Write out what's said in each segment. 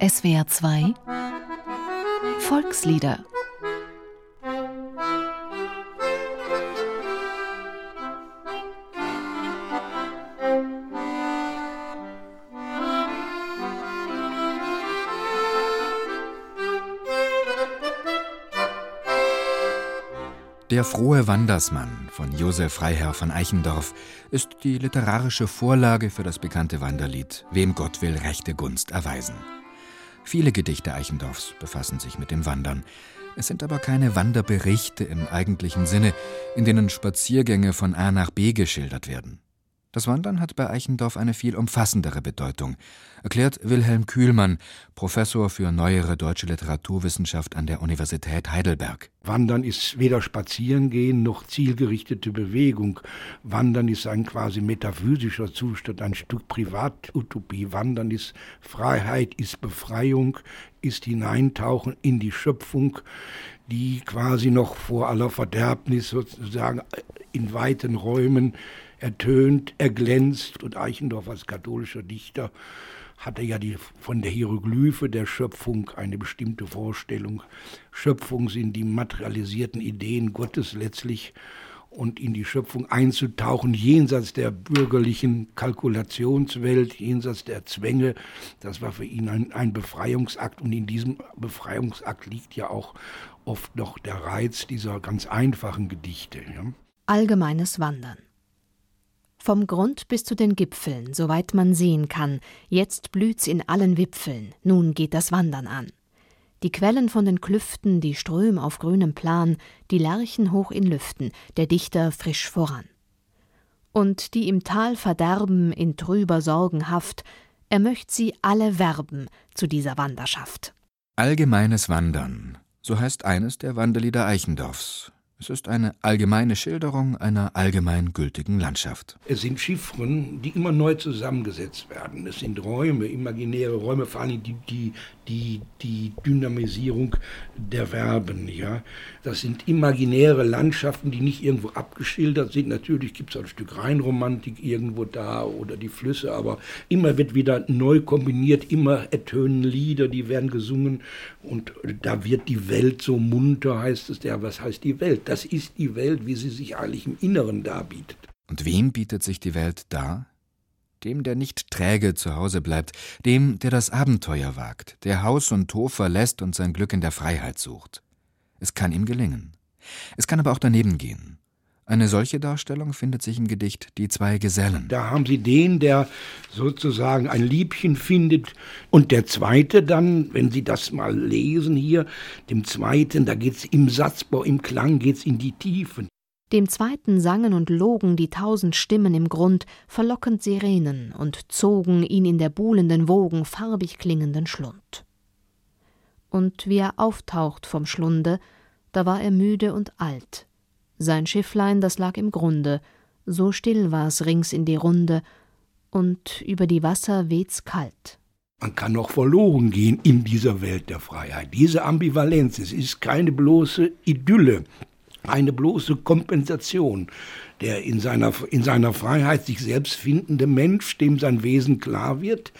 SWR 2 Volkslieder Der frohe Wandersmann von Josef Freiherr von Eichendorff ist die literarische Vorlage für das bekannte Wanderlied Wem Gott will rechte Gunst erweisen. Viele Gedichte Eichendorffs befassen sich mit dem Wandern. Es sind aber keine Wanderberichte im eigentlichen Sinne, in denen Spaziergänge von A nach B geschildert werden. Das Wandern hat bei Eichendorff eine viel umfassendere Bedeutung, erklärt Wilhelm Kühlmann, Professor für neuere deutsche Literaturwissenschaft an der Universität Heidelberg. Wandern ist weder Spazierengehen noch zielgerichtete Bewegung. Wandern ist ein quasi metaphysischer Zustand, ein Stück Privatutopie. Wandern ist Freiheit, ist Befreiung, ist Hineintauchen in die Schöpfung, die quasi noch vor aller Verderbnis sozusagen in weiten Räumen ertönt, erglänzt. Und Eichendorff als katholischer Dichter hatte ja die, von der Hieroglyphe der Schöpfung eine bestimmte Vorstellung. Schöpfung sind die materialisierten Ideen Gottes letztlich und in die Schöpfung einzutauchen, jenseits der bürgerlichen Kalkulationswelt, jenseits der Zwänge. Das war für ihn ein, ein, Befreiungsakt und in diesem Befreiungsakt liegt ja auch oft noch der Reiz dieser ganz einfachen Gedichte. Ja. Allgemeines Wandern. Vom Grund bis zu den Gipfeln, soweit man sehen kann, jetzt blüht's in allen Wipfeln, nun geht das Wandern an. Die Quellen von den Klüften, die Ström auf grünem Plan, die Lerchen hoch in Lüften, der Dichter frisch voran. Und die im Tal verderben in trüber Sorgenhaft, er möcht sie alle werben zu dieser Wanderschaft. Allgemeines Wandern, so heißt eines der Wanderlieder Eichendorffs, es ist eine allgemeine Schilderung einer allgemein gültigen Landschaft. Es sind Chiffren, die immer neu zusammengesetzt werden. Es sind Räume, imaginäre Räume, vor allem die, die, die, die Dynamisierung der Verben. Ja? Das sind imaginäre Landschaften, die nicht irgendwo abgeschildert sind. Natürlich gibt es ein Stück Rheinromantik irgendwo da oder die Flüsse, aber immer wird wieder neu kombiniert, immer ertönen Lieder, die werden gesungen und da wird die Welt so munter, heißt es. Ja, was heißt die Welt? Das ist die Welt, wie sie sich eigentlich im Inneren darbietet. Und wem bietet sich die Welt dar? Dem, der nicht träge zu Hause bleibt, dem, der das Abenteuer wagt, der Haus und Hof verlässt und sein Glück in der Freiheit sucht. Es kann ihm gelingen. Es kann aber auch daneben gehen. Eine solche Darstellung findet sich im Gedicht Die zwei Gesellen. Da haben Sie den, der sozusagen ein Liebchen findet, und der zweite dann, wenn Sie das mal lesen hier, dem zweiten, da geht's im Satzbau, im Klang geht's in die Tiefen. Dem zweiten sangen und logen die tausend Stimmen im Grund, verlockend Sirenen, und zogen ihn in der buhlenden Wogen farbig klingenden Schlund. Und wie er auftaucht vom Schlunde, da war er müde und alt, sein Schifflein, das lag im Grunde, so still war's rings in die Runde, und über die Wasser weht's kalt. Man kann noch verloren gehen in dieser Welt der Freiheit. Diese Ambivalenz, es ist keine bloße Idylle, eine bloße Kompensation. Der in seiner, in seiner Freiheit sich selbst findende Mensch, dem sein Wesen klar wird,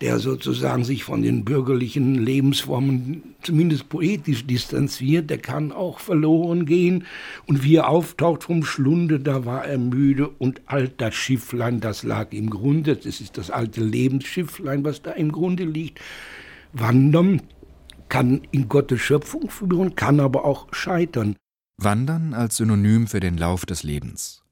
der sozusagen sich von den bürgerlichen Lebensformen zumindest poetisch distanziert, der kann auch verloren gehen. Und wie er auftaucht vom Schlunde, da war er müde und alt das Schifflein, das lag im Grunde, das ist das alte Lebensschifflein, was da im Grunde liegt. Wandern kann in Gottes Schöpfung führen, kann aber auch scheitern. Wandern als Synonym für den Lauf des Lebens.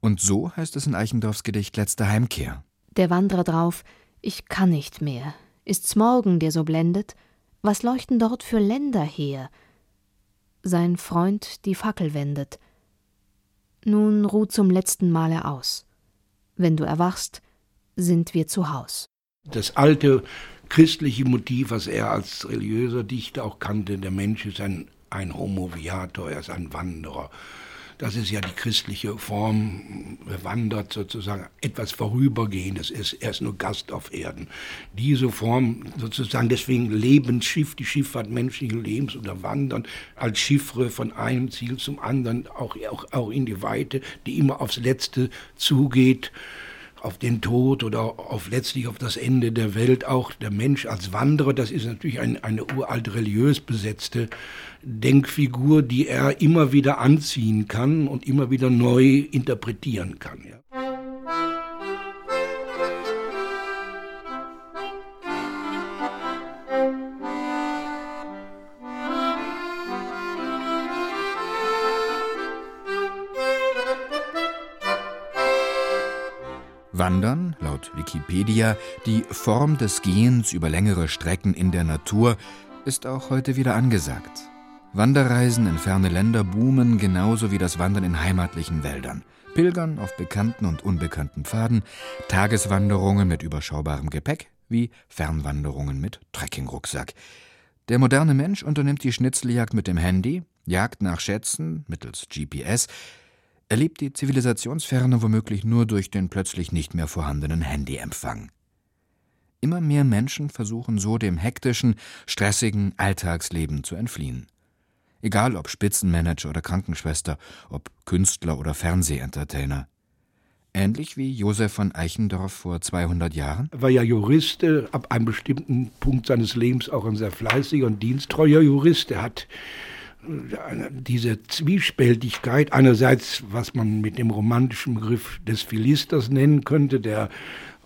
Und so heißt es in Eichendorffs Gedicht Letzte Heimkehr. Der Wanderer drauf, ich kann nicht mehr. Ist's morgen, der so blendet? Was leuchten dort für Länder her? Sein Freund die Fackel wendet. Nun ruh zum letzten Male aus. Wenn du erwachst, sind wir zu Haus. Das alte christliche Motiv, was er als religiöser Dichter auch kannte, der Mensch ist ein, ein Homo viator, er ist ein Wanderer. Das ist ja die christliche Form, wandert sozusagen etwas Vorübergehendes ist. Er ist nur Gast auf Erden. Diese Form sozusagen, deswegen Lebensschiff, die Schifffahrt menschlichen Lebens oder Wandern als Chiffre von einem Ziel zum anderen, auch, auch, auch in die Weite, die immer aufs Letzte zugeht auf den Tod oder auf letztlich auf das Ende der Welt. Auch der Mensch als Wanderer, das ist natürlich ein, eine uralt religiös besetzte Denkfigur, die er immer wieder anziehen kann und immer wieder neu interpretieren kann. Ja. Wandern, laut Wikipedia, die Form des Gehens über längere Strecken in der Natur, ist auch heute wieder angesagt. Wanderreisen in ferne Länder boomen genauso wie das Wandern in heimatlichen Wäldern. Pilgern auf bekannten und unbekannten Pfaden, Tageswanderungen mit überschaubarem Gepäck wie Fernwanderungen mit Trekkingrucksack. Der moderne Mensch unternimmt die Schnitzeljagd mit dem Handy, Jagd nach Schätzen mittels GPS, erlebt die Zivilisationsferne womöglich nur durch den plötzlich nicht mehr vorhandenen Handyempfang. Immer mehr Menschen versuchen so dem hektischen, stressigen Alltagsleben zu entfliehen. Egal ob Spitzenmanager oder Krankenschwester, ob Künstler oder Fernsehentertainer. Ähnlich wie Josef von Eichendorff vor 200 Jahren? Er war ja Jurist, äh, ab einem bestimmten Punkt seines Lebens auch ein sehr fleißiger und diensttreuer Jurist. Er hat diese Zwiespältigkeit, einerseits, was man mit dem romantischen Begriff des Philisters nennen könnte, der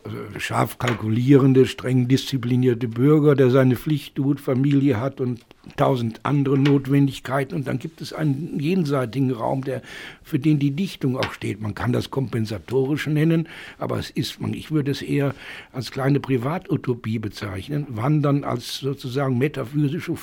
äh, scharf kalkulierende, streng disziplinierte Bürger, der seine Pflicht tut, Familie hat und tausend andere Notwendigkeiten. Und dann gibt es einen jenseitigen Raum, der, für den die Dichtung auch steht. Man kann das kompensatorisch nennen, aber es ist, ich würde es eher als kleine Privatutopie bezeichnen. Wandern als sozusagen metaphysische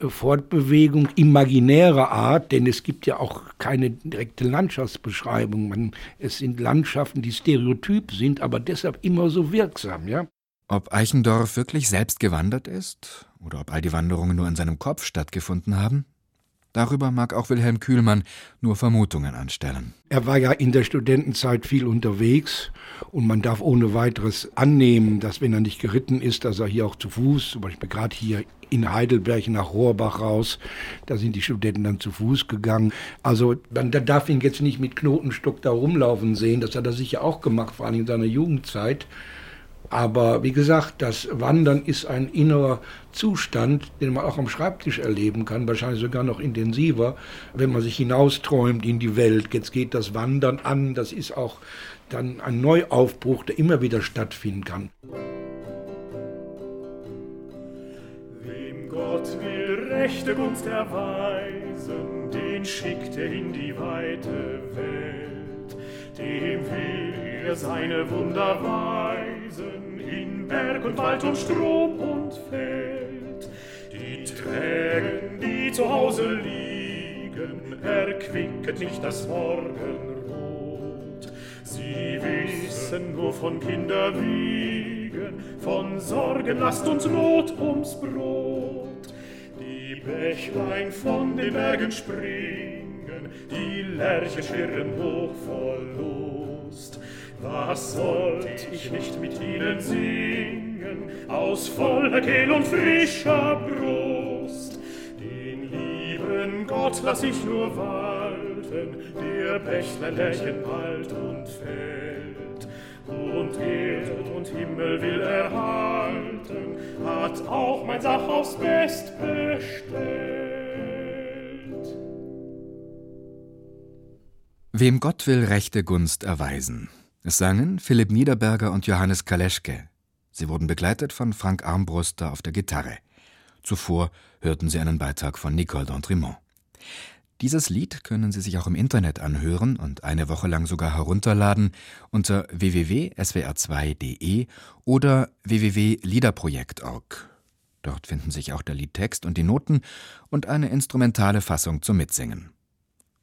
Fortbewegung imaginärer Art, denn es gibt ja auch keine direkte Landschaftsbeschreibung. Man, es sind Landschaften, die stereotyp sind, aber deshalb immer so wirksam, ja. Ob Eichendorff wirklich selbst gewandert ist oder ob all die Wanderungen nur in seinem Kopf stattgefunden haben, Darüber mag auch Wilhelm Kühlmann nur Vermutungen anstellen. Er war ja in der Studentenzeit viel unterwegs und man darf ohne weiteres annehmen, dass wenn er nicht geritten ist, dass er hier auch zu Fuß, zum Beispiel gerade hier in Heidelberg nach Rohrbach raus, da sind die Studenten dann zu Fuß gegangen. Also man da darf ihn jetzt nicht mit Knotenstock da rumlaufen sehen, das hat er sicher auch gemacht, vor allem in seiner Jugendzeit. Aber wie gesagt, das Wandern ist ein innerer Zustand, den man auch am Schreibtisch erleben kann, wahrscheinlich sogar noch intensiver, wenn man sich hinausträumt in die Welt. Jetzt geht das Wandern an, das ist auch dann ein Neuaufbruch, der immer wieder stattfinden kann. Wem Gott will rechte Gunst erweisen, den schickt er in die weite Welt, dem will er seine Wunder weisen, in Berg und Wald und Strom und Feld. Die Tränen, die zu Hause liegen, erquicket nicht das Morgenrot. Sie wissen nur von Kinderwiegen, von Sorgen, Last und Not ums Brot. Die Bächlein von den Bergen springen, die Lerche schwirren hoch vor Lust. Was sollt ich nicht mit ihnen singen, aus voller Kehl und frischer Brust? Den lieben Gott lass ich nur walten, der Bächlein lärchen bald und fällt. Und Erd und Himmel will erhalten, hat auch mein Sach aufs Best bestellt. Wem Gott will rechte Gunst erweisen, es sangen Philipp Niederberger und Johannes Kaleschke. Sie wurden begleitet von Frank Armbruster auf der Gitarre. Zuvor hörten Sie einen Beitrag von Nicole d'Entremont. Dieses Lied können Sie sich auch im Internet anhören und eine Woche lang sogar herunterladen unter www.swr2.de oder www.liederprojekt.org. Dort finden sich auch der Liedtext und die Noten und eine instrumentale Fassung zum Mitsingen.